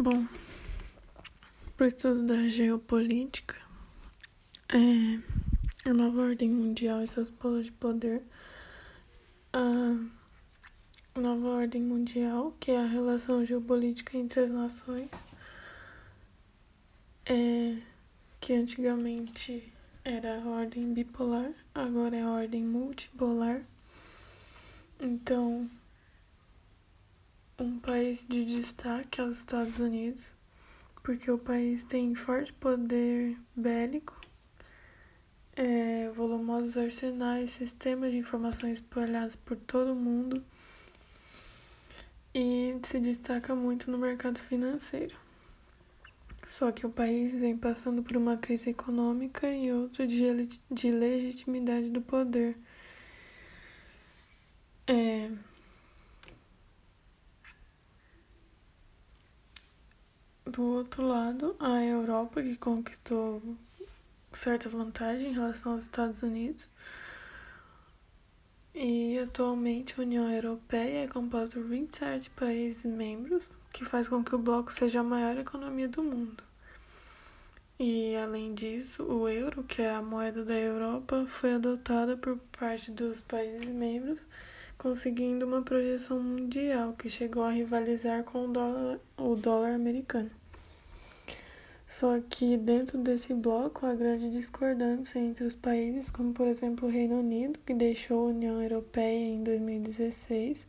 Bom, para o estudo da geopolítica, é, a nova ordem mundial e seus polos de poder, a nova ordem mundial, que é a relação geopolítica entre as nações, é, que antigamente era a ordem bipolar, agora é a ordem multipolar. Então, um país de destaque é os Estados Unidos, porque o país tem forte poder bélico, é, volumosos arsenais, sistemas de informação espalhados por todo o mundo e se destaca muito no mercado financeiro. Só que o país vem passando por uma crise econômica e outra de, de legitimidade do poder. É... Do outro lado, a Europa, que conquistou certa vantagem em relação aos Estados Unidos. E atualmente a União Europeia é composta por 27 países membros, que faz com que o bloco seja a maior economia do mundo. E além disso, o euro, que é a moeda da Europa, foi adotada por parte dos países membros, conseguindo uma projeção mundial que chegou a rivalizar com o dólar, o dólar americano. Só que dentro desse bloco há grande discordância entre os países, como por exemplo o Reino Unido, que deixou a União Europeia em 2016.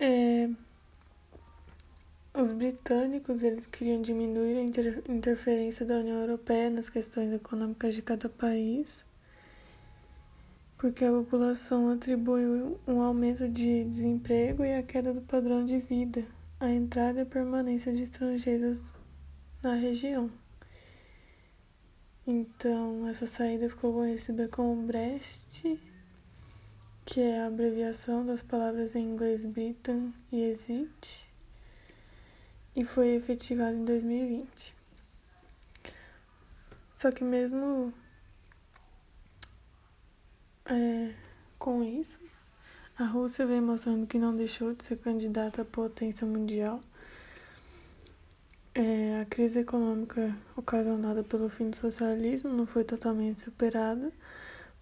É, os britânicos eles queriam diminuir a inter interferência da União Europeia nas questões econômicas de cada país, porque a população atribui um aumento de desemprego e a queda do padrão de vida, a entrada e permanência de estrangeiros na região. Então, essa saída ficou conhecida como Brexit, que é a abreviação das palavras em inglês Britain e Exit e foi efetivado em 2020. Só que mesmo é, com isso, a Rússia vem mostrando que não deixou de ser candidata à potência mundial. É, a crise econômica ocasionada pelo fim do socialismo não foi totalmente superada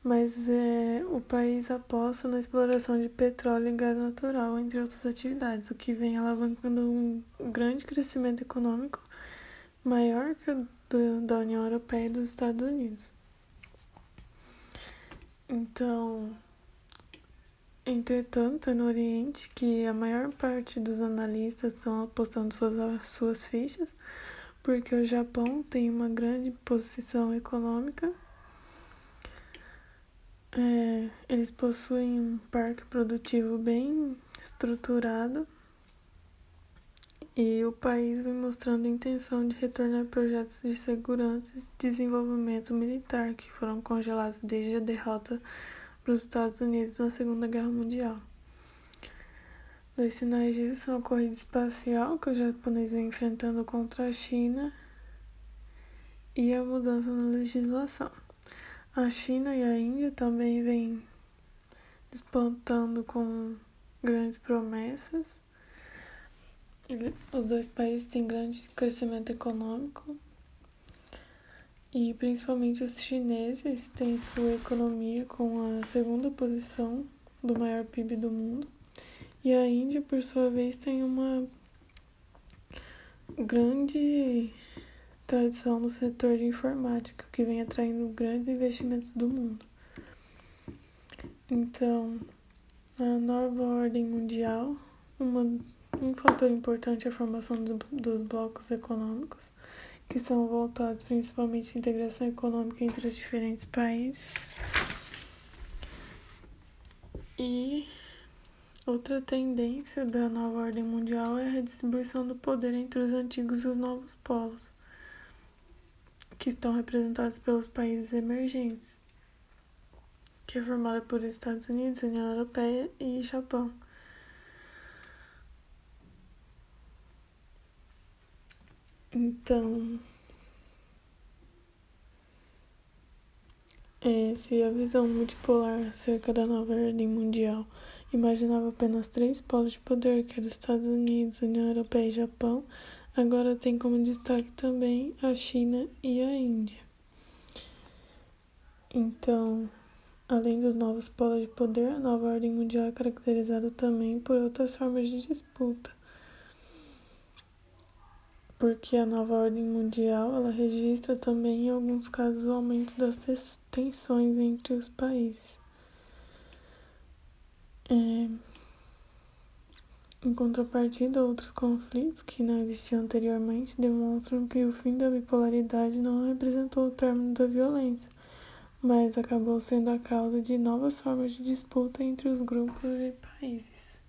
mas é, o país aposta na exploração de petróleo e gás natural, entre outras atividades, o que vem alavancando um grande crescimento econômico maior que o do, da União Europeia e dos Estados Unidos. Então, entretanto, é no Oriente que a maior parte dos analistas estão apostando suas, suas fichas, porque o Japão tem uma grande posição econômica. É, eles possuem um parque produtivo bem estruturado. E o país vem mostrando intenção de retornar projetos de segurança e desenvolvimento militar que foram congelados desde a derrota para os Estados Unidos na Segunda Guerra Mundial. Dois sinais disso são a corrida espacial que o japonês vem enfrentando contra a China e a mudança na legislação. A China e a Índia também vêm despontando com grandes promessas. Os dois países têm grande crescimento econômico e principalmente os chineses têm sua economia com a segunda posição do maior PIB do mundo. E a Índia, por sua vez, tem uma grande tradição no setor de informática, que vem atraindo grandes investimentos do mundo. Então, a nova ordem mundial, uma, um fator importante é a formação do, dos blocos econômicos, que são voltados principalmente à integração econômica entre os diferentes países. E outra tendência da nova ordem mundial é a redistribuição do poder entre os antigos e os novos polos que estão representados pelos países emergentes, que é formada por Estados Unidos, União Europeia e Japão. Então, é, se a visão multipolar acerca da nova ordem mundial imaginava apenas três polos de poder, que eram Estados Unidos, União Europeia e Japão, agora tem como destaque também a China e a Índia. Então, além dos novos polos de poder, a nova ordem mundial é caracterizada também por outras formas de disputa. Porque a nova ordem mundial, ela registra também em alguns casos o aumento das tensões entre os países. É... Em contrapartida, outros conflitos que não existiam anteriormente demonstram que o fim da bipolaridade não representou o término da violência, mas acabou sendo a causa de novas formas de disputa entre os grupos e países.